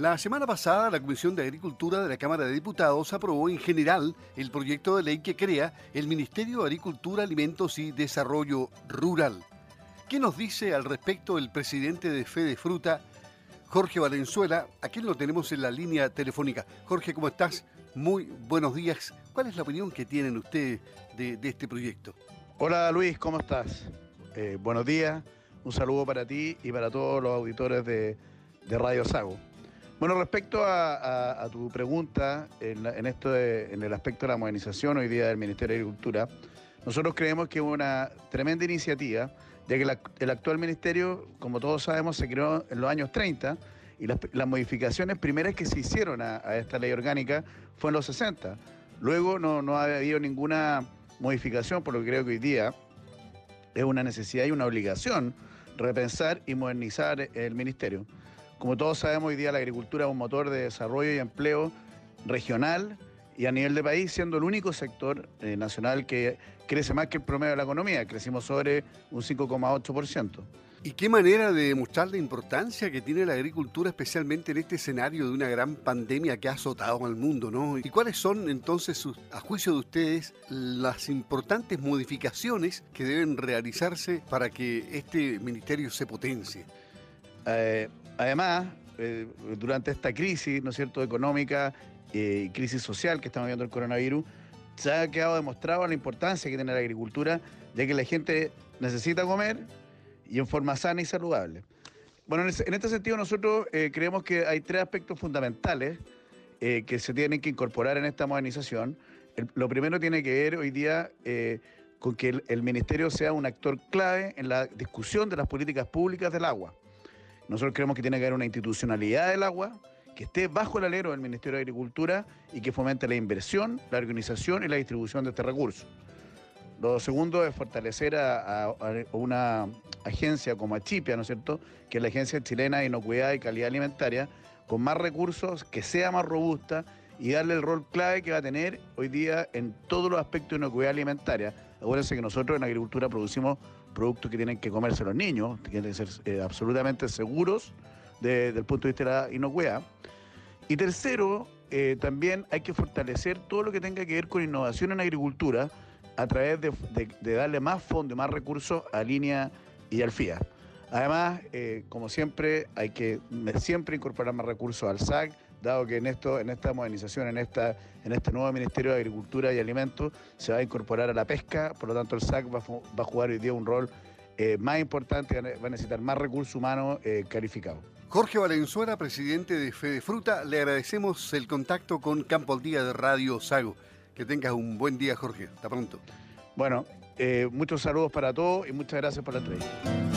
La semana pasada, la Comisión de Agricultura de la Cámara de Diputados aprobó en general el proyecto de ley que crea el Ministerio de Agricultura, Alimentos y Desarrollo Rural. ¿Qué nos dice al respecto el presidente de Fede Fruta, Jorge Valenzuela, a quien lo tenemos en la línea telefónica? Jorge, ¿cómo estás? Muy buenos días. ¿Cuál es la opinión que tienen ustedes de, este proyecto? Hola Luis, ¿cómo estás? Eh, buenos días, un saludo para ti y para todos los auditores de, Radio Sago. Bueno, respecto a, tu pregunta en, esto en el aspecto de la modernización hoy día del Ministerio de Agricultura, nosotros creemos que es una tremenda iniciativa, ya que el actual ministerio, como todos sabemos, se creó en los años 30 y las, modificaciones primeras que se hicieron a, esta ley orgánica fue en los 60. Luego no, no ha habido ninguna modificación, por lo que creo que hoy día es una necesidad y una obligación repensar y modernizar el ministerio. Como todos sabemos, hoy día la agricultura es un motor de desarrollo y empleo regional y a nivel de país, siendo el único sector eh, nacional que crece más que el promedio de la economía. Crecimos sobre un 5,8%. ¿Y qué manera de demostrar la importancia que tiene la agricultura, especialmente en este escenario de una gran pandemia que ha azotado al mundo, ¿no? ¿Y cuáles son entonces, a juicio de ustedes, las importantes modificaciones que deben realizarse para que este ministerio se potencie? Eh, además, eh, durante esta crisis, ¿no es cierto?, económica y eh, crisis social que estamos viendo el coronavirus, se ha quedado demostrado la importancia que tiene la agricultura, ya que la gente necesita comer y en forma sana y saludable. Bueno, en este sentido nosotros eh, creemos que hay tres aspectos fundamentales eh, que se tienen que incorporar en esta modernización. lo primero tiene que ver hoy día eh, con que el, ministerio sea un actor clave en la discusión de las políticas públicas del agua. Nosotros creemos que tiene que haber una institucionalidad del agua que esté bajo el alero del Ministerio de Agricultura y que fomente la inversión, la organización y la distribución de este recurso. Lo segundo es fortalecer a, una agencia como Achipia, ¿no es cierto?, que es la Agencia Chilena de Inocuidad y Calidad Alimentaria, con más recursos, que sea más robusta y darle el rol clave que va a tener hoy día en todos los aspectos de inocuidad alimentaria. Acuérdense que nosotros en agricultura producimos productos que tienen que comerse los niños, tienen que ser eh, absolutamente seguros desde el punto de vista de la inocuidad. Y tercero, eh, también hay que fortalecer todo lo que tenga que ver con innovación en agricultura, a través de, darle más fondos, más recursos a Línea y al FIA. Además, eh, como siempre, hay que siempre incorporar más recursos al SAC, dado que en esto, en esta modernización, en esta, en este nuevo Ministerio de Agricultura y Alimentos, se va a incorporar a la pesca, por lo tanto el SAC va, a jugar hoy día un rol eh, más importante, va a necesitar más recursos humanos eh, calificados. Jorge Valenzuela, presidente de Fede Fruta, le agradecemos el contacto con Campo al Día de Radio Sago. Que tengas un buen día, Jorge. Hasta pronto. Bueno, eh, muchos saludos para todos y muchas gracias por la entrevista.